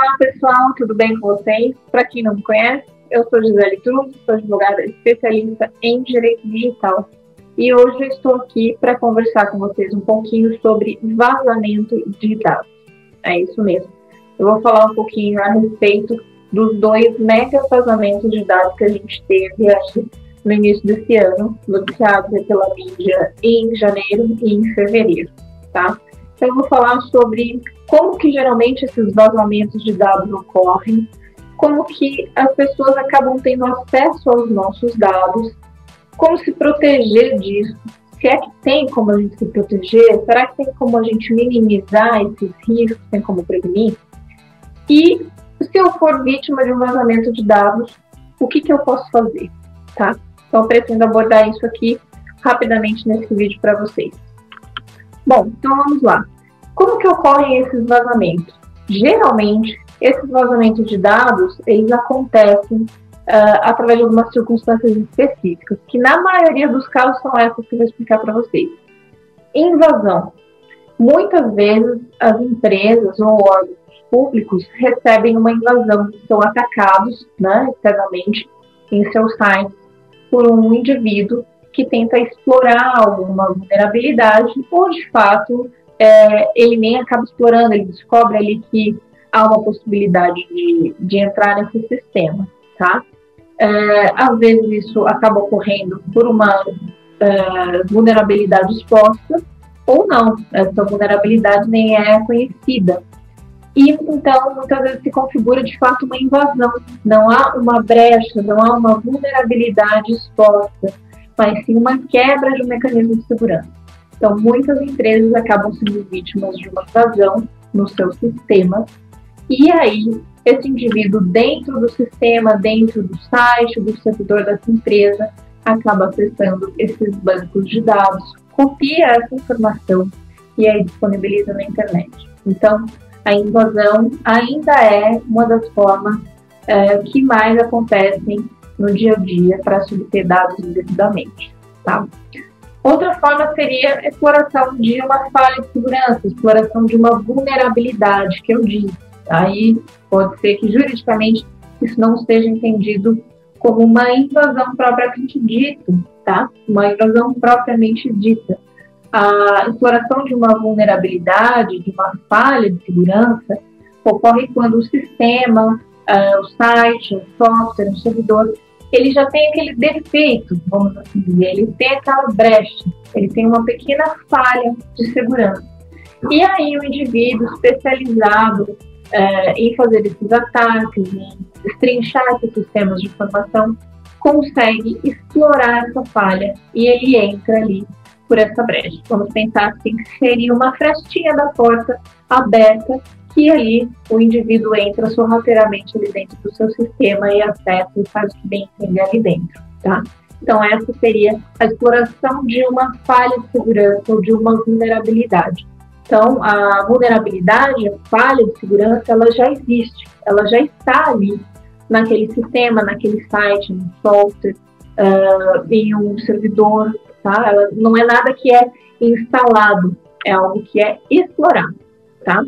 Olá pessoal, tudo bem com vocês? Para quem não me conhece, eu sou Gisele Cruz, sou advogada especialista em direito digital e hoje estou aqui para conversar com vocês um pouquinho sobre vazamento de dados. É isso mesmo. Eu vou falar um pouquinho a respeito dos dois mega vazamentos de dados que a gente teve aqui no início desse ano, noticiados pela mídia em janeiro e em fevereiro, tá? Então eu vou falar sobre como que geralmente esses vazamentos de dados ocorrem, como que as pessoas acabam tendo acesso aos nossos dados, como se proteger disso, se é que tem como a gente se proteger, será que tem como a gente minimizar esses riscos, tem como prevenir? E se eu for vítima de um vazamento de dados, o que, que eu posso fazer, tá? Então, eu pretendo abordar isso aqui rapidamente nesse vídeo para vocês. Bom, então vamos lá. Como que ocorrem esses vazamentos? Geralmente, esses vazamentos de dados, eles acontecem uh, através de algumas circunstâncias específicas, que na maioria dos casos são essas que eu vou explicar para vocês. Invasão. Muitas vezes as empresas ou órgãos públicos recebem uma invasão, são atacados né, externamente em seus sites por um indivíduo que tenta explorar alguma vulnerabilidade ou de fato é, ele nem acaba explorando, ele descobre ali que há uma possibilidade de, de entrar nesse sistema, tá? É, às vezes isso acaba ocorrendo por uma é, vulnerabilidade exposta ou não, essa vulnerabilidade nem é conhecida. E então muitas vezes se configura de fato uma invasão, não há uma brecha, não há uma vulnerabilidade exposta, mas sim uma quebra de um mecanismo de segurança. Então, muitas empresas acabam sendo vítimas de uma invasão no seu sistema, e aí esse indivíduo dentro do sistema, dentro do site, do servidor dessa empresa, acaba acessando esses bancos de dados, copia essa informação e aí disponibiliza na internet. Então, a invasão ainda é uma das formas é, que mais acontecem no dia a dia para se obter dados indevidamente. Tá? Outra forma seria a exploração de uma falha de segurança, exploração de uma vulnerabilidade, que eu disse. Aí pode ser que juridicamente isso não esteja entendido como uma invasão propriamente dita, tá? Uma invasão propriamente dita. A exploração de uma vulnerabilidade, de uma falha de segurança, ocorre quando o sistema, uh, o site, o software, o servidor ele já tem aquele defeito, vamos assim dizer, ele tem aquela brecha, ele tem uma pequena falha de segurança. E aí o indivíduo especializado é, em fazer esses ataques, em destrinchar esses sistemas de informação, consegue explorar essa falha e ele entra ali por essa brecha. Vamos pensar assim que seria uma frestinha da porta aberta que aí o indivíduo entra sorrateiramente ali dentro do seu sistema e acessa e faz o que bem entender ali dentro, tá? Então, essa seria a exploração de uma falha de segurança ou de uma vulnerabilidade. Então, a vulnerabilidade, a falha de segurança, ela já existe, ela já está ali naquele sistema, naquele site, no software, uh, em um servidor, tá? Ela não é nada que é instalado, é algo que é explorado, tá?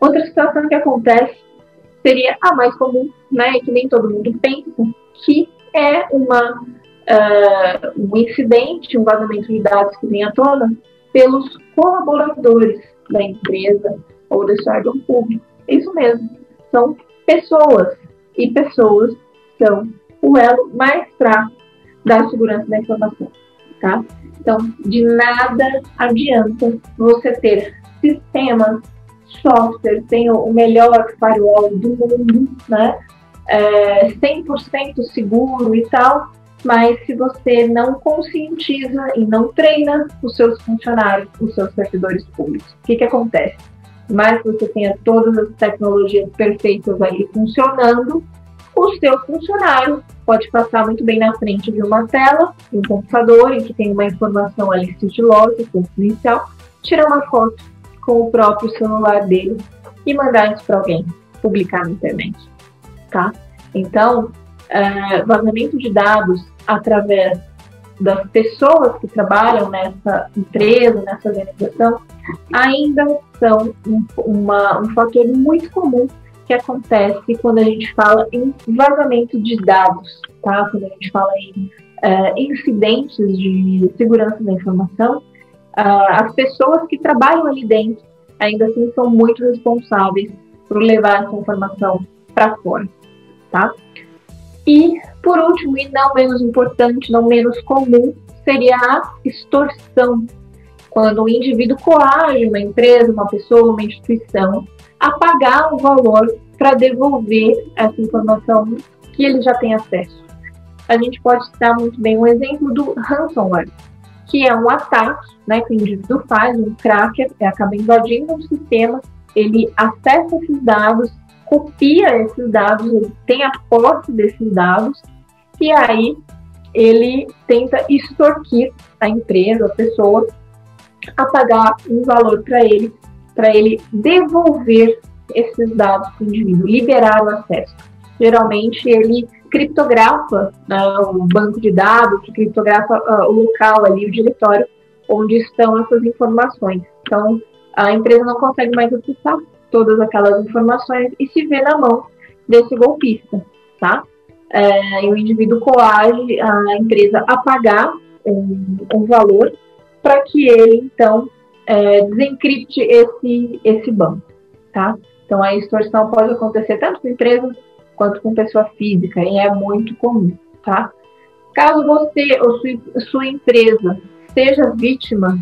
Outra situação que acontece seria a mais comum, né, que nem todo mundo pensa, que é uma, uh, um incidente, um vazamento de dados que vem à tona pelos colaboradores da empresa ou desse órgão público. Isso mesmo, são pessoas, e pessoas são o elo mais fraco da segurança da informação, tá? Então, de nada adianta você ter sistemas software tem o melhor firewall do mundo, né? É 100% seguro e tal, mas se você não conscientiza e não treina os seus funcionários, os seus servidores públicos, o que, que acontece? Mais que você tenha todas as tecnologias perfeitas ali funcionando, o seu funcionário pode passar muito bem na frente de uma tela, de um computador, em que tem uma informação ali sigilosa, confidencial, tirar uma foto com o próprio celular dele e mandar isso para alguém, publicar na internet, tá? Então, uh, vazamento de dados através das pessoas que trabalham nessa empresa, nessa organização, ainda são um, uma, um fator muito comum que acontece quando a gente fala em vazamento de dados, tá? Quando a gente fala em uh, incidentes de segurança da informação, as pessoas que trabalham ali dentro ainda assim são muito responsáveis por levar essa informação para fora, tá? E, por último, e não menos importante, não menos comum, seria a extorsão, quando o indivíduo coage uma empresa, uma pessoa, uma instituição a pagar um valor para devolver essa informação que ele já tem acesso. A gente pode citar muito bem um exemplo do ransomware, que é um ataque né, que o indivíduo faz, um cracker, acaba invadindo um sistema, ele acessa esses dados, copia esses dados, ele tem a posse desses dados, e aí ele tenta extorquir a empresa, a pessoa, a pagar um valor para ele, para ele devolver esses dados para o indivíduo, liberar o acesso. Geralmente ele criptografa né, o banco de dados, criptografa uh, o local ali, o diretório onde estão essas informações. Então a empresa não consegue mais acessar todas aquelas informações e se vê na mão desse golpista, tá? É, e o indivíduo coage a empresa a pagar um, um valor para que ele, então, é, desencripte esse, esse banco, tá? Então, a extorsão pode acontecer tanto com empresa quanto com pessoa física, e é muito comum, tá? Caso você ou sua, sua empresa seja vítima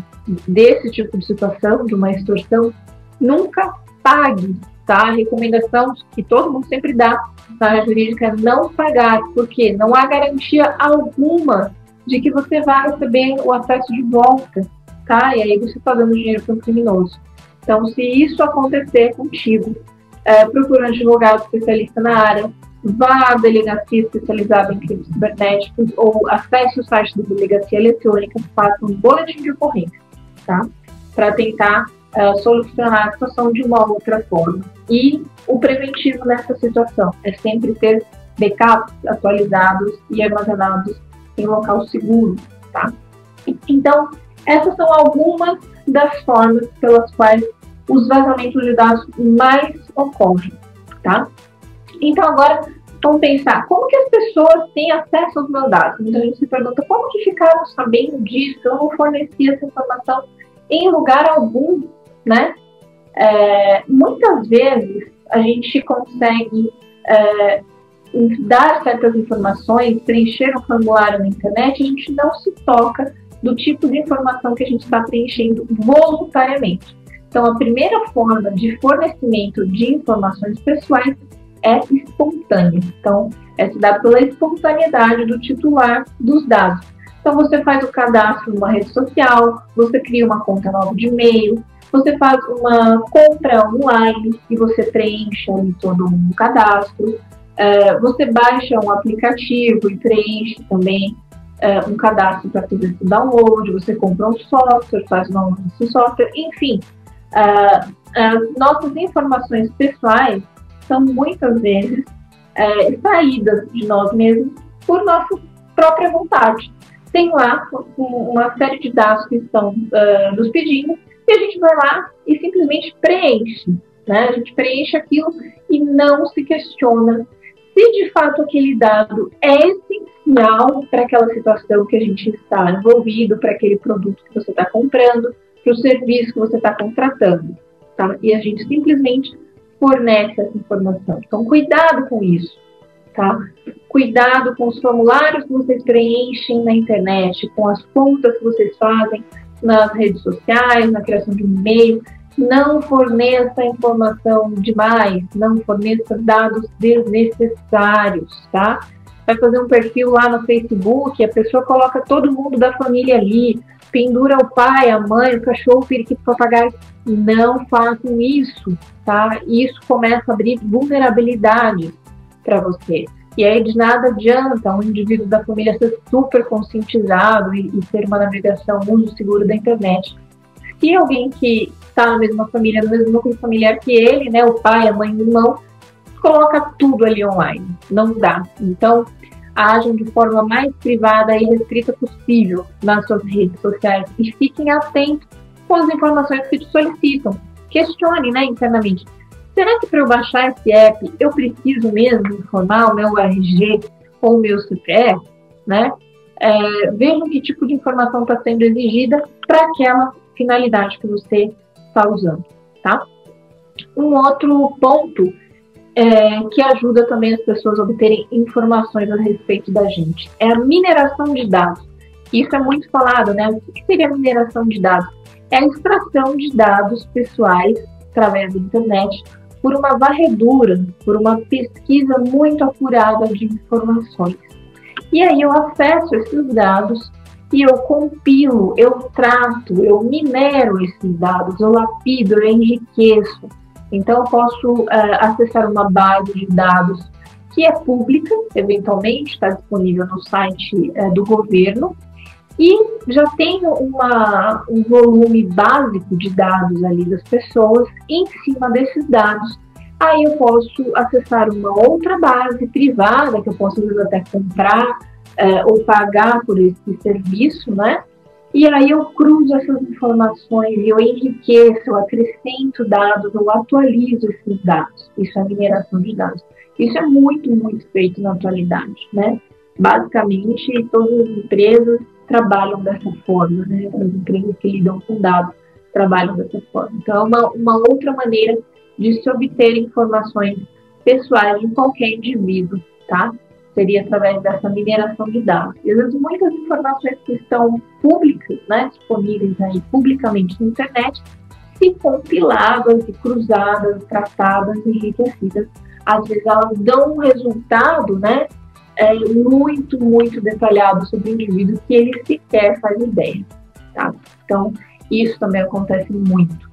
desse tipo de situação, de uma extorsão, nunca pague, tá? A recomendação que todo mundo sempre dá na área jurídica é não pagar, porque não há garantia alguma de que você vai receber o acesso de volta, tá? E aí você está dando dinheiro para um criminoso. Então, se isso acontecer contigo, é, procure um advogado especialista na área, vá à delegacia especializada em crimes cibernéticos ou acesse o site da delegacia eletrônica, faça um boletim de ocorrência, tá? Para tentar uh, solucionar a situação de uma outra forma. E o preventivo nessa situação é sempre ter backups atualizados e armazenados em local seguro, tá? Então, essas são algumas das formas pelas quais os vazamentos de dados mais ocorrem, tá? Então, agora, vamos pensar, como que as pessoas têm acesso aos meus dados? Muita gente se pergunta, como que ficaram sabendo disso? Eu não forneci essa informação em lugar algum, né? É, muitas vezes, a gente consegue é, dar certas informações, preencher um formulário na internet, a gente não se toca do tipo de informação que a gente está preenchendo voluntariamente. Então, a primeira forma de fornecimento de informações pessoais é espontânea. Então, é se dá pela espontaneidade do titular dos dados. Então, você faz o cadastro numa rede social, você cria uma conta nova de e-mail, você faz uma compra online e você preenche ali todo um cadastro. É, você baixa um aplicativo e preenche também é, um cadastro para fazer esse download, você compra um software, faz o download desse software, enfim. As nossas informações pessoais são muitas vezes é, saídas de nós mesmos por nossa própria vontade. Tem lá uma série de dados que estão uh, nos pedindo e a gente vai lá e simplesmente preenche. Né? A gente preenche aquilo e não se questiona se de fato aquele dado é essencial para aquela situação que a gente está envolvido, para aquele produto que você está comprando, para o serviço que você está contratando. Tá? E a gente simplesmente fornece essa informação. Então, cuidado com isso. Tá? Cuidado com os formulários que vocês preenchem na internet, com as contas que vocês fazem nas redes sociais, na criação de um e-mail não forneça informação demais, não forneça dados desnecessários, tá? Vai fazer um perfil lá no Facebook, a pessoa coloca todo mundo da família ali, pendura o pai, a mãe, o cachorro, o periquito, o papagaio. Não façam isso, tá? Isso começa a abrir vulnerabilidade para você. E aí de nada adianta um indivíduo da família ser super conscientizado e, e ter uma navegação, um uso seguro da internet. Se alguém que está na mesma família, no mesmo núcleo familiar que ele, né, o pai, a mãe, o irmão, coloca tudo ali online. Não dá. Então, ajam de forma mais privada e restrita possível nas suas redes sociais e fiquem atentos com as informações que te solicitam. Questione, né, internamente. será que para eu baixar esse app eu preciso mesmo informar o meu RG ou o meu CPF? Né? É, vejam que tipo de informação está sendo exigida para aquela finalidade que você está usando. Tá? Um outro ponto é, que ajuda também as pessoas a obterem informações a respeito da gente é a mineração de dados. Isso é muito falado, né? O que seria mineração de dados? É a extração de dados pessoais através da internet por uma varredura, por uma pesquisa muito apurada de informações. E aí eu acesso esses dados e eu compilo, eu trato, eu minero esses dados, eu lapido, eu enriqueço. Então eu posso uh, acessar uma base de dados que é pública, eventualmente está disponível no site uh, do governo, e já tenho uma, um volume básico de dados ali das pessoas, em cima desses dados, aí eu posso acessar uma outra base privada, que eu posso até comprar é, ou pagar por esse serviço, né? E aí eu cruzo essas informações e eu enriqueço, eu acrescento dados, eu atualizo esses dados. Isso é mineração de dados. Isso é muito, muito feito na atualidade, né? Basicamente, todas as empresas trabalham dessa forma, né? As empresas que lidam com dados trabalham dessa forma. Então, é uma, uma outra maneira de se obter informações pessoais de qualquer indivíduo, tá? Seria através dessa mineração de dados. E às vezes muitas informações que estão públicas, né, disponíveis aí publicamente na internet, e compiladas, e cruzadas, tratadas, enriquecidas, às vezes elas dão um resultado, né, é, muito, muito detalhado sobre o indivíduo que ele sequer faz ideia. Tá? Então, isso também acontece muito.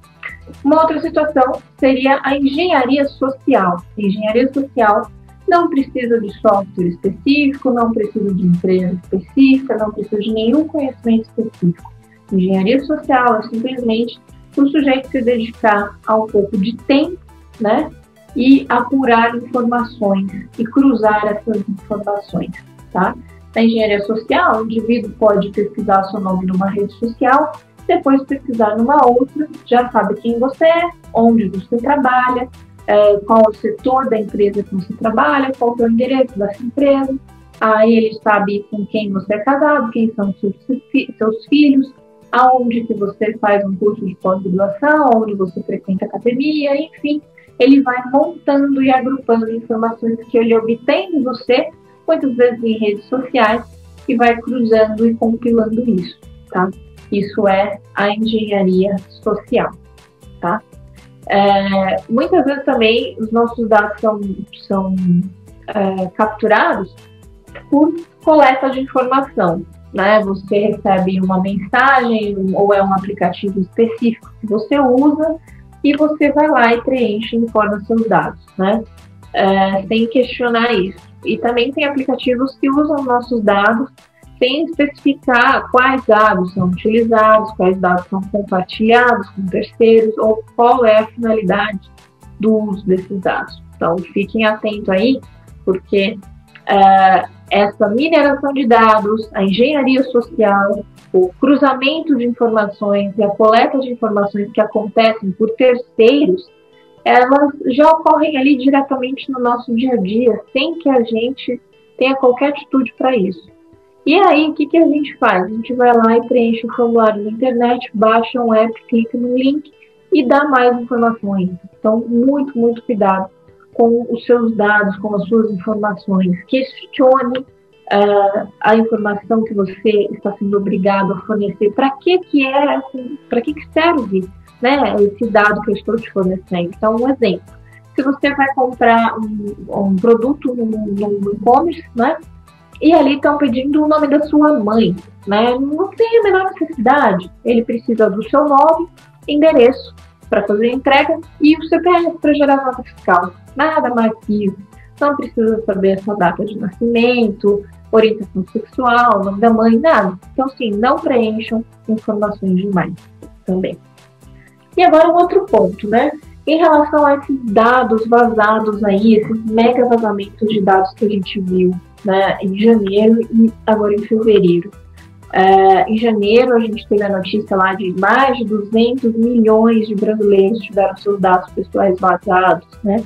Uma outra situação seria a engenharia social. A engenharia social não precisa de software específico, não precisa de empresa específica, não precisa de nenhum conhecimento específico. Engenharia social é simplesmente o sujeito se dedicar a um pouco de tempo, né, e apurar informações e cruzar essas informações, tá? Na engenharia social, o indivíduo pode pesquisar seu nome numa rede social, depois pesquisar numa outra, já sabe quem você é, onde você trabalha, é, qual o setor da empresa que você trabalha, qual é o endereço dessa empresa, aí ele sabe com quem você é casado, quem são seus, seus filhos, aonde que você faz um curso de pós-graduação, onde você frequenta academia, enfim, ele vai montando e agrupando informações que ele obtém de você, muitas vezes em redes sociais, e vai cruzando e compilando isso, tá? Isso é a engenharia social? É, muitas vezes também os nossos dados são, são é, capturados por coleta de informação, né? Você recebe uma mensagem ou é um aplicativo específico que você usa e você vai lá e preenche e informa seus dados, né? É, sem questionar isso. E também tem aplicativos que usam nossos dados sem especificar quais dados são utilizados, quais dados são compartilhados com terceiros ou qual é a finalidade do uso desses dados. Então, fiquem atentos aí, porque é, essa mineração de dados, a engenharia social, o cruzamento de informações e a coleta de informações que acontecem por terceiros, elas já ocorrem ali diretamente no nosso dia a dia, sem que a gente tenha qualquer atitude para isso. E aí, o que, que a gente faz? A gente vai lá e preenche o formulário na internet, baixa um app, clica no link e dá mais informações. Então, muito, muito cuidado com os seus dados, com as suas informações. Questione uh, a informação que você está sendo obrigado a fornecer. Para que que é, para que que serve, né, esse dado que eu estou te fornecendo? Então, um exemplo. Se você vai comprar um, um produto no, e-commerce, né, e ali estão pedindo o nome da sua mãe, né? Não tem a menor necessidade. Ele precisa do seu nome, endereço para fazer a entrega e o CPF para gerar nota fiscal. Nada mais que isso. Não precisa saber a sua data de nascimento, orientação sexual, nome da mãe, nada. Então, sim, não preencham informações demais também. E agora um outro ponto, né? Em relação a esses dados vazados aí, esses mega vazamentos de dados que a gente viu né, em janeiro e agora em fevereiro. Uh, em janeiro, a gente teve a notícia lá de mais de 200 milhões de brasileiros tiveram seus dados pessoais vazados, né?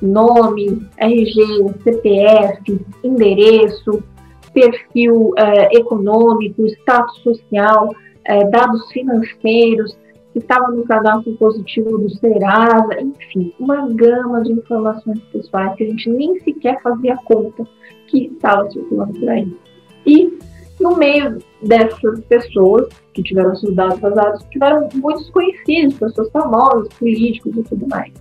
Nome, RG, CPF, endereço, perfil uh, econômico, status social, uh, dados financeiros, que estava no cadastro positivo do Serasa, enfim, uma gama de informações pessoais que a gente nem sequer fazia conta que estava circulando por aí. E no meio dessas pessoas que tiveram seus dados vazados, tiveram muitos conhecidos, pessoas famosas, políticos e tudo mais.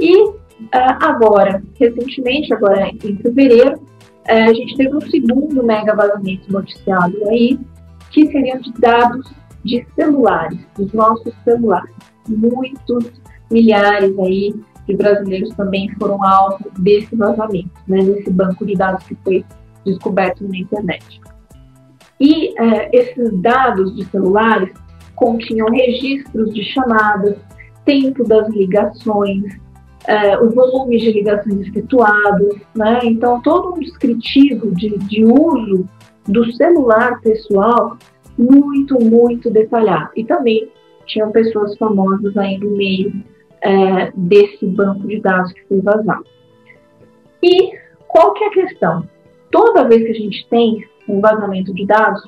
E uh, agora, recentemente, agora em fevereiro, uh, a gente teve um segundo mega vazamento noticiado aí, que seriam de dados de celulares, dos nossos celulares. Muitos milhares aí de brasileiros também foram alvo desse vazamento, né, desse banco de dados que foi descoberto na internet. E é, esses dados de celulares continham registros de chamadas, tempo das ligações, é, o volume de ligações efetuadas, né? Então, todo um descritivo de, de uso do celular pessoal muito, muito detalhado. E também tinham pessoas famosas aí no meio é, desse banco de dados que foi vazado. E qual que é a questão? Toda vez que a gente tem um vazamento de dados,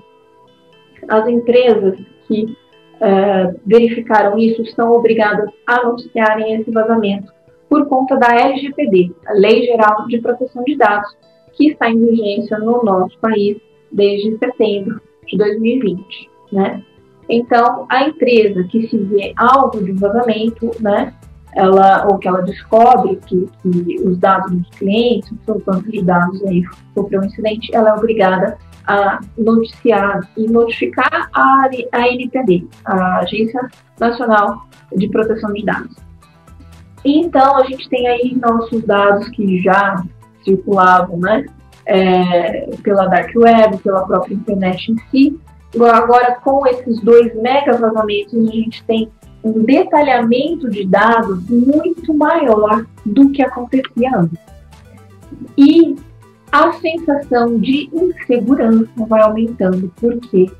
as empresas que uh, verificaram isso são obrigadas a anunciarem esse vazamento por conta da LGPD, a Lei Geral de Proteção de Dados, que está em vigência no nosso país desde setembro de 2020, né? Então, a empresa que se vê alvo de vazamento, né, ela, ou que ela descobre que, que os dados dos clientes, o seu banco de dados aí sofreu um incidente, ela é obrigada a noticiar e notificar a, a NPD, a Agência Nacional de Proteção de Dados. Então, a gente tem aí nossos dados que já circulavam, né, é, pela Dark Web, pela própria internet em si. Agora, com esses dois mega vazamentos, a gente tem um detalhamento de dados muito maior do que acontecia antes. E a sensação de insegurança vai aumentando, porque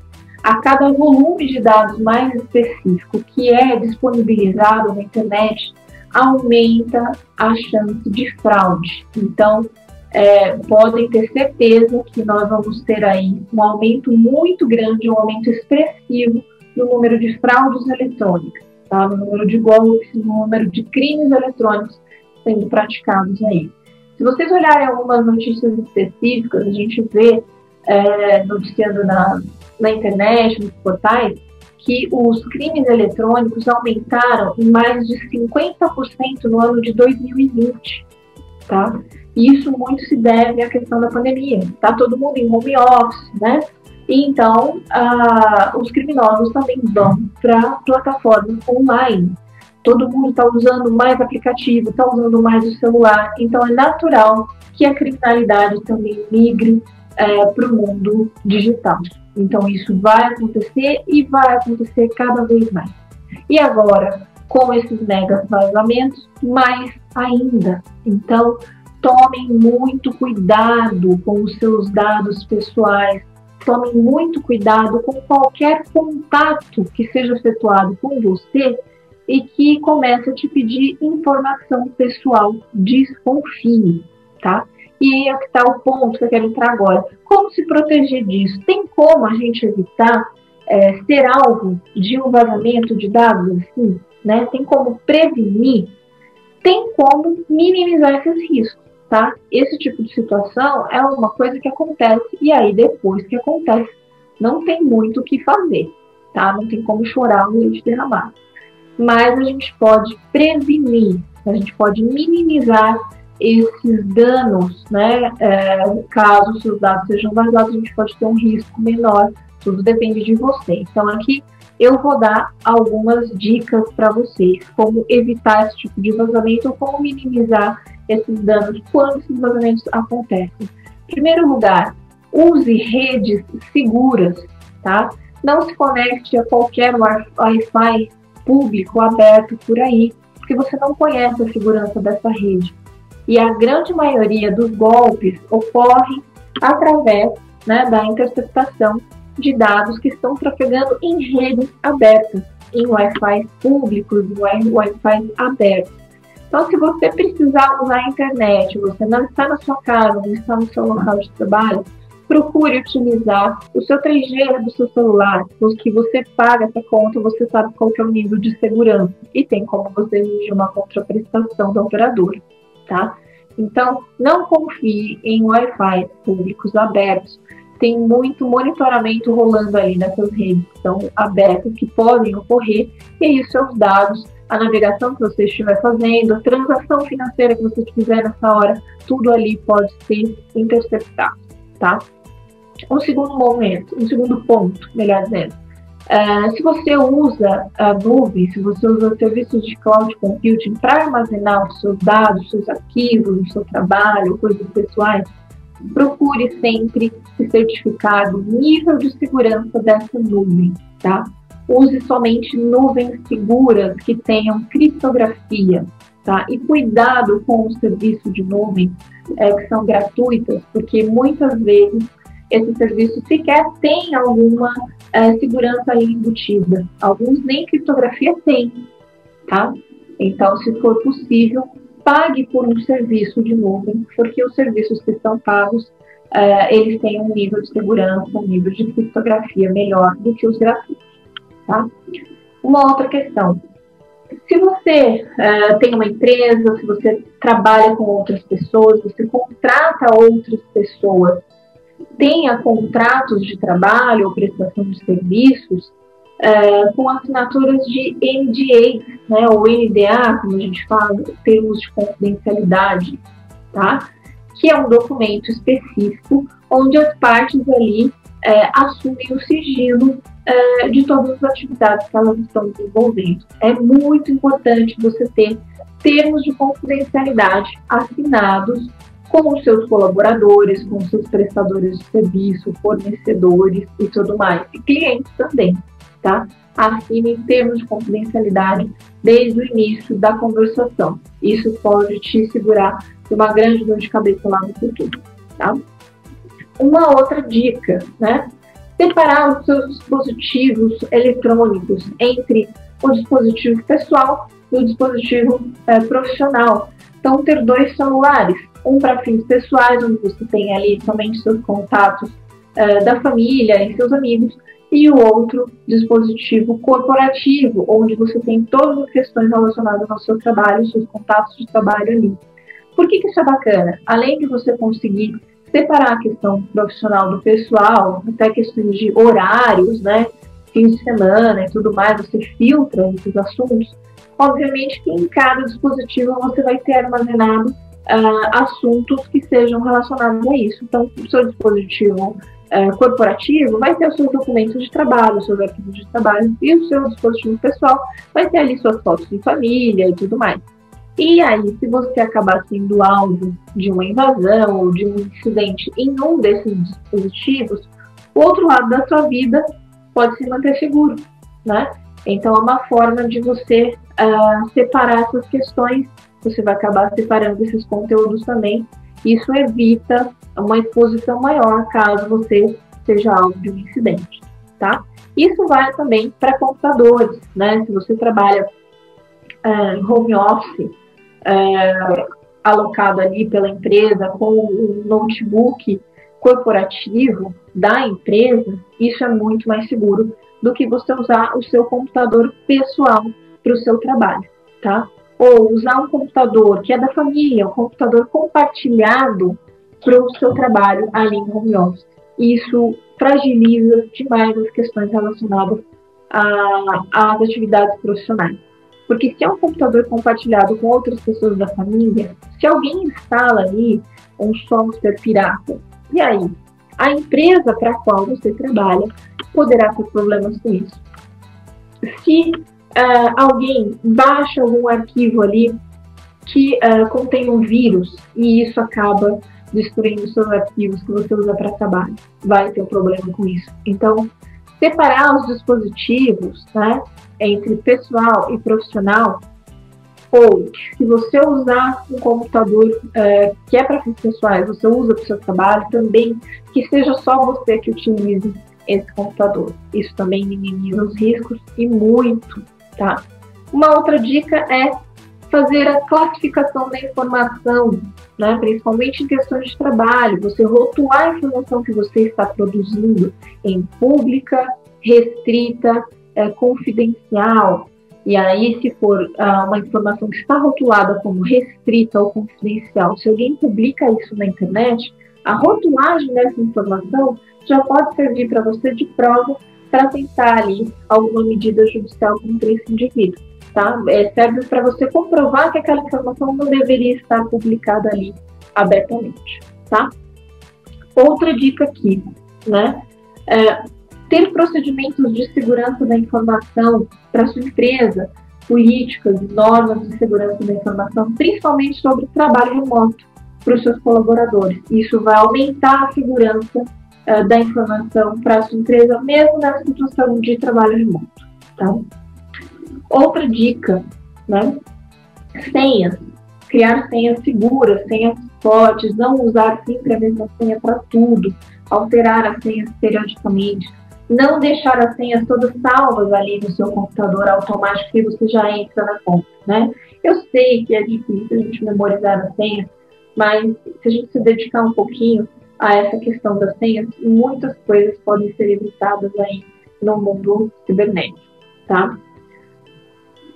a cada volume de dados mais específico que é disponibilizado na internet, aumenta a chance de fraude. Então, é, podem ter certeza que nós vamos ter aí um aumento muito grande, um aumento expressivo no número de fraudes eletrônicas tá? no número de golpes, no número de crimes eletrônicos sendo praticados aí. Se vocês olharem algumas notícias específicas, a gente vê é, noticiando na, na internet, nos portais, que os crimes eletrônicos aumentaram em mais de 50% no ano de 2020, tá? E isso muito se deve à questão da pandemia. Tá todo mundo em home office, né? então, os criminosos também vão para plataformas online. Todo mundo está usando mais aplicativo, está usando mais o celular. Então, é natural que a criminalidade também migre é, para o mundo digital. Então, isso vai acontecer e vai acontecer cada vez mais. E agora, com esses mega vazamentos, mais ainda. Então, tomem muito cuidado com os seus dados pessoais, tomem muito cuidado com qualquer contato que seja efetuado com você e que comece a te pedir informação pessoal. Desconfie, tá? E aí é está o ponto que eu quero entrar agora. Como se proteger disso? Tem como a gente evitar é, ser alvo de um vazamento de dados assim? Né? Tem como prevenir? Tem como minimizar esses riscos tá? Esse tipo de situação é uma coisa que acontece e aí depois que acontece não tem muito o que fazer, tá? Não tem como chorar no leite derramado. Mas a gente pode prevenir, a gente pode minimizar esses danos, né? É, caso seus dados sejam vazados, a gente pode ter um risco menor. Tudo depende de você. Então aqui eu vou dar algumas dicas para vocês, como evitar esse tipo de vazamento ou como minimizar esses danos quando esses vazamentos acontecem. Em primeiro lugar, use redes seguras, tá? Não se conecte a qualquer Wi-Fi público aberto por aí, porque você não conhece a segurança dessa rede. E a grande maioria dos golpes ocorre através né, da interceptação de dados que estão trafegando em redes abertas, em Wi-Fi públicos, em Wi-Fi abertos. Então, se você precisar usar a internet, você não está na sua casa, não está no seu local de trabalho, procure utilizar o seu 3G do seu celular, que você paga essa conta, você sabe qual é o nível de segurança e tem como você exigir uma contraprestação da operadora, tá? Então, não confie em Wi-Fi públicos abertos. Tem muito monitoramento rolando ali nessas redes que são abertas, que podem ocorrer, e aí os seus dados, a navegação que você estiver fazendo, a transação financeira que você fizer nessa hora, tudo ali pode ser interceptado, tá? Um segundo momento, um segundo ponto, melhor dizendo, Uh, se você usa a nuvem, se você usa serviços de cloud computing para armazenar os seus dados, os seus arquivos, o seu trabalho, coisas pessoais, procure sempre se certificar do nível de segurança dessa nuvem, tá? Use somente nuvens seguras que tenham criptografia, tá? E cuidado com os serviços de nuvem é, que são gratuitas, porque muitas vezes esse serviço sequer tem alguma é, segurança embutida. Alguns nem criptografia têm, tá? Então, se for possível, pague por um serviço de nuvem, porque os serviços que são pagos, é, eles têm um nível de segurança, um nível de criptografia melhor do que os gratuitos, tá? Uma outra questão. Se você é, tem uma empresa, se você trabalha com outras pessoas, você contrata outras pessoas tenha contratos de trabalho ou prestação de serviços é, com assinaturas de NDA, né, ou NDA, como a gente fala, termos de confidencialidade, tá? que é um documento específico onde as partes ali é, assumem o sigilo é, de todas as atividades que elas estão desenvolvendo. É muito importante você ter termos de confidencialidade assinados com os seus colaboradores, com os seus prestadores de serviço, fornecedores e tudo mais, e clientes também, tá? Em termos de confidencialidade desde o início da conversação. Isso pode te segurar de uma grande dor de cabeça lá no futuro, tá? Uma outra dica, né? Separar os seus dispositivos eletrônicos entre o dispositivo pessoal e o dispositivo é, profissional. Então, ter dois celulares, um para fins pessoais, onde você tem ali somente seus contatos uh, da família e seus amigos, e o outro dispositivo corporativo, onde você tem todas as questões relacionadas ao seu trabalho, seus contatos de trabalho ali. Por que, que isso é bacana? Além de você conseguir separar a questão profissional do pessoal, até questões de horários, né, fim de semana e tudo mais, você filtra esses assuntos. Obviamente que em cada dispositivo você vai ter armazenado uh, assuntos que sejam relacionados a isso. Então, o seu dispositivo uh, corporativo vai ter os seus documentos de trabalho, os seus arquivos de trabalho, e o seu dispositivo pessoal vai ter ali suas fotos de família e tudo mais. E aí, se você acabar sendo alvo de uma invasão ou de um incidente em um desses dispositivos, o outro lado da sua vida pode se manter seguro, né? Então, é uma forma de você uh, separar essas questões você vai acabar separando esses conteúdos também. Isso evita uma exposição maior caso você seja alvo de um incidente, tá? Isso vale também para computadores, né? Se você trabalha é, em home office, é, alocado ali pela empresa com o notebook corporativo da empresa, isso é muito mais seguro do que você usar o seu computador pessoal para o seu trabalho, tá? Ou usar um computador que é da família, um computador compartilhado para o seu trabalho ali em home office. Isso fragiliza demais as questões relacionadas às atividades profissionais. Porque se é um computador compartilhado com outras pessoas da família, se alguém instala ali um software pirata, e aí? A empresa para a qual você trabalha poderá ter problemas com isso. Se uh, alguém baixa algum arquivo ali que uh, contém um vírus e isso acaba destruindo seus arquivos que você usa para trabalho. Vai ter um problema com isso. Então, separar os dispositivos né, entre pessoal e profissional, ou se você usar um computador uh, que é para fins pessoais, você usa para o seu trabalho também, que seja só você que utilize esse computador. Isso também minimiza os riscos e muito, tá? Uma outra dica é fazer a classificação da informação, né? principalmente em questões de trabalho, você rotular a informação que você está produzindo em pública, restrita, é, confidencial. E aí, se for ah, uma informação que está rotulada como restrita ou confidencial, se alguém publica isso na internet, a rotulagem dessa informação já pode servir para você de prova para tentar ali alguma medida judicial contra esse indivíduo tá? É, serve para você comprovar que aquela informação não deveria estar publicada ali abertamente, tá? Outra dica aqui, né? É, ter procedimentos de segurança da informação para sua empresa, políticas, normas de segurança da informação, principalmente sobre o trabalho remoto para os seus colaboradores. Isso vai aumentar a segurança uh, da informação para a sua empresa, mesmo na situação de trabalho remoto. Tá? Outra dica, né? Senhas. Criar senhas seguras, senhas fortes, não usar sempre a mesma senha para tudo, alterar as senhas periodicamente, não deixar as senhas todas salvas ali no seu computador automático que você já entra na conta, né? Eu sei que é difícil a gente memorizar as senhas, mas se a gente se dedicar um pouquinho a essa questão das senhas, muitas coisas podem ser evitadas aí no mundo cibernético, tá?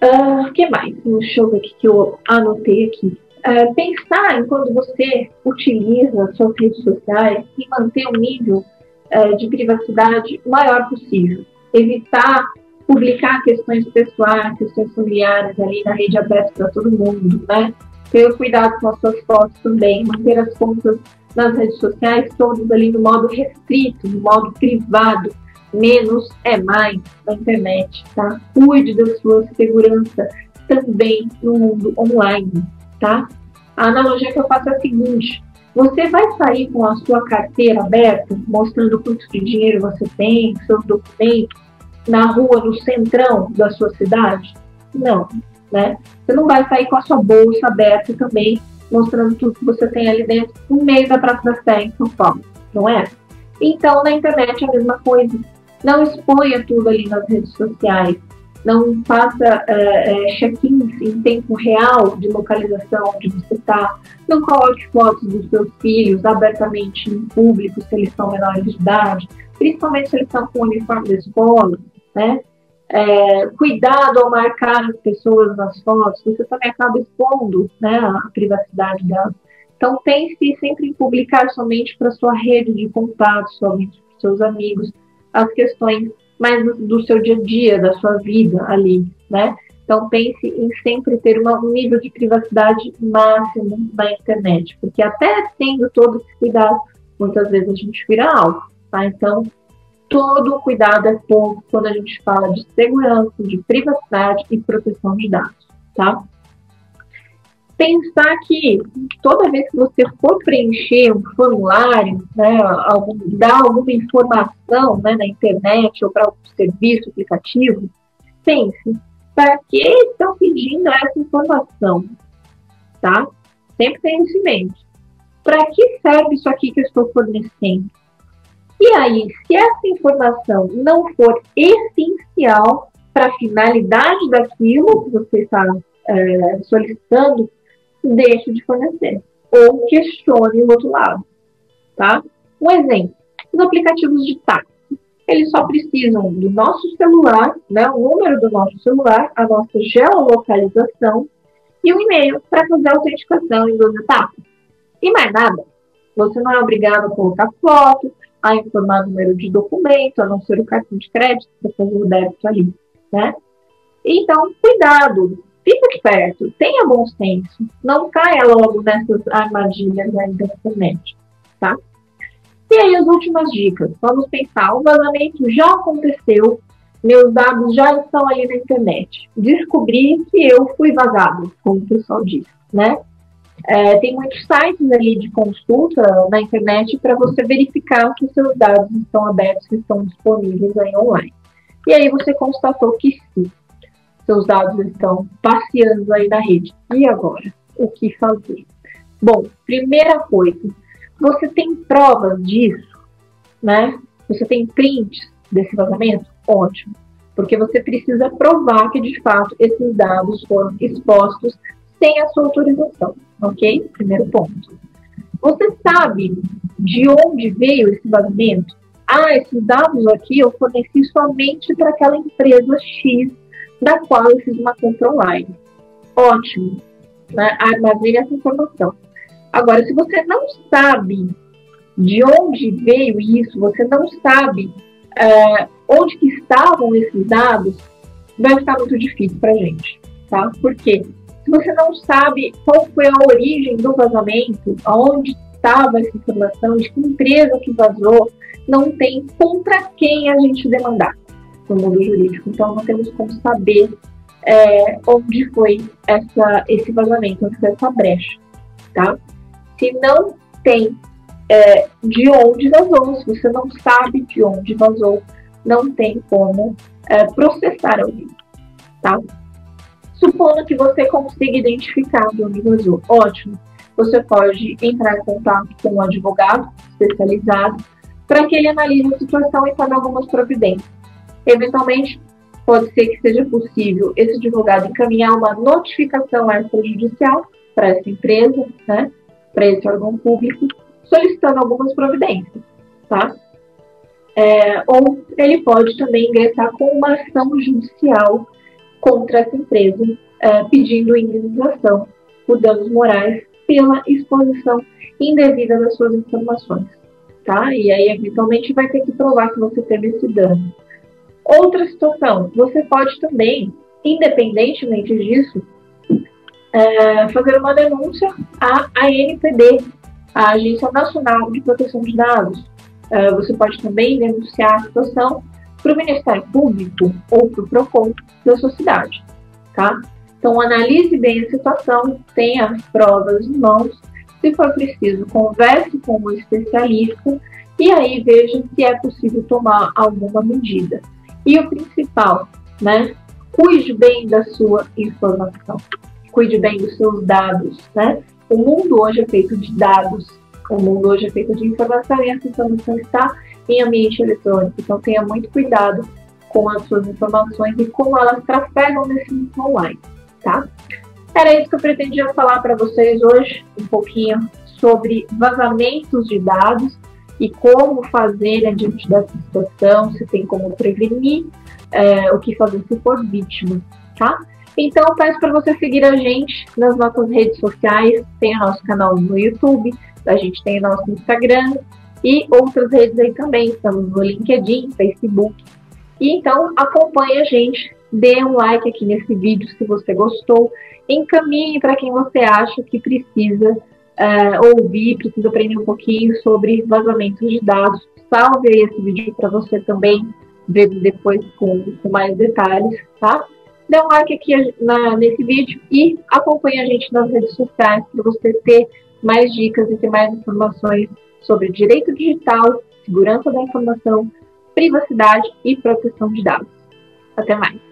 O uh, ah, que mais? Deixa eu ver o que eu anotei aqui. Uh, pensar em quando você utiliza suas redes sociais e manter um nível uh, de privacidade maior possível. Evitar publicar questões pessoais, questões familiares ali na rede aberta para todo mundo, né? Ter cuidado com as suas fotos também, manter as contas nas redes sociais todas ali no modo restrito, no modo privado, menos é mais na internet, tá? Cuide da sua segurança também no mundo online, tá? A analogia que eu faço é a seguinte: você vai sair com a sua carteira aberta, mostrando quanto de dinheiro você tem, seus documentos, na rua, no centrão da sua cidade? Não, né? Você não vai sair com a sua bolsa aberta também, mostrando tudo que você tem ali dentro, no meio da Praça da Sé, em São Paulo, não é? Então, na internet é a mesma coisa. Não exponha tudo ali nas redes sociais. Não faça é, é, check-ins em tempo real de localização onde você está. Não coloque fotos dos seus filhos abertamente em público se eles são menores de idade, principalmente se eles estão com o uniforme da escola, né? É, cuidado ao marcar as pessoas nas fotos, você também acaba expondo né, a privacidade delas. Então, pense sempre em publicar somente para sua rede de contatos, somente para seus amigos, as questões mais do, seu dia a dia, da sua vida ali, né? Então pense em sempre ter uma, um nível de privacidade máximo na internet, porque até tendo todo esse cuidado, muitas vezes a gente vira alvo, tá? Então todo cuidado é pouco quando a gente fala de segurança, de privacidade e proteção de dados, tá? pensar que toda vez que você for preencher um formulário, né, algum, dar alguma informação né, na internet ou para algum serviço, aplicativo, pense, para que estão pedindo essa informação? Tá? Sempre tenha isso em mente. Para que serve isso aqui que eu estou fornecendo? E aí, se essa informação não for essencial para a finalidade daquilo que você está é, solicitando, deixe de fornecer ou questione o outro lado, tá? Um exemplo, os aplicativos de táxi, eles só precisam do nosso celular, né, o número do nosso celular, a nossa geolocalização e um e-mail para fazer a autenticação em duas etapas. E mais nada. Você não é obrigado a colocar foto, a informar o número de documento, a não ser o cartão de crédito para fazer o débito ali, né? Então, cuidado, fica esperto, tenha bom senso, não caia logo nessas armadilhas aí da internet, tá? E aí as últimas dicas, vamos pensar, o vazamento já aconteceu, meus dados já estão ali na internet, descobri que eu fui vazado, como o pessoal diz, né? É, tem muitos sites ali de consulta na internet para você verificar que seus dados estão abertos, que estão disponíveis aí online. E aí você constatou que sim seus dados estão passeando aí na rede. E agora? O que fazer? Bom, primeira coisa, você tem provas disso, né? Você tem prints desse vazamento? Ótimo. Porque você precisa provar que de fato esses dados foram expostos sem a sua autorização, ok? Primeiro ponto. Você sabe de onde veio esse vazamento? Ah, esses dados aqui eu forneci somente para aquela empresa X da qual eu fiz uma compra online. Ótimo, né? armazene essa informação. Agora, se você não sabe de onde veio isso, você não sabe é, onde que estavam esses dados, vai ficar muito difícil para a gente, tá? Por quê? Se você não sabe qual foi a origem do vazamento, aonde estava essa informação, de que empresa que vazou, não tem contra quem a gente demandar no mundo jurídico. Então, não temos como saber é, onde foi essa, esse vazamento, onde foi essa brecha, tá? Se não tem é, de onde vazou, se você não sabe de onde vazou, não tem como é, processar alguém, tá? Supondo que você consiga identificar de onde vazou, ótimo. Você pode entrar em contato com um advogado especializado para que ele analise a situação e tome algumas providências. Eventualmente, pode ser que seja possível esse advogado encaminhar uma notificação extrajudicial para essa empresa, né, para esse órgão público, solicitando algumas providências, tá? É, ou ele pode também ingressar com uma ação judicial contra essa empresa, é, pedindo indenização por danos morais pela exposição indevida das suas informações, tá? E aí, eventualmente, vai ter que provar que você teve esse dano. Outra situação, você pode também, independentemente disso, é, fazer uma denúncia à ANPD, a Agência Nacional de Proteção de Dados. É, você pode também denunciar a situação para o Ministério Público ou para o PROCON da sua cidade, tá? Então, analise bem a situação, tenha as provas em mãos, se for preciso, converse com um especialista e aí veja se é possível tomar alguma medida. E o principal, né? Cuide bem da sua informação, cuide bem dos seus dados, né? O mundo hoje é feito de dados, o mundo hoje é feito de informação e essa informação está em ambiente eletrônico. Então tenha muito cuidado com as suas informações e como elas trafegam nesse mundo online, tá? Era isso que eu pretendia falar para vocês hoje, um pouquinho sobre vazamentos de dados e como fazer né, diante dessa situação, se tem como prevenir, é, o que fazer se for vítima, tá? Então, peço para você seguir a gente nas nossas redes sociais, tem o nosso canal no YouTube, a gente tem o nosso Instagram e outras redes aí também, estamos no LinkedIn, Facebook. E então, acompanhe a gente, dê um like aqui nesse vídeo se você gostou, encaminhe para quem você acha que precisa uh, ouvir, precisa aprender um pouquinho sobre vazamentos de dados. Salve aí esse vídeo para você também ver depois com, com, mais detalhes, tá? Dê um like aqui na, nesse vídeo e acompanhe a gente nas redes sociais para você ter mais dicas e ter mais informações sobre direito digital, segurança da informação, privacidade e proteção de dados. Até mais!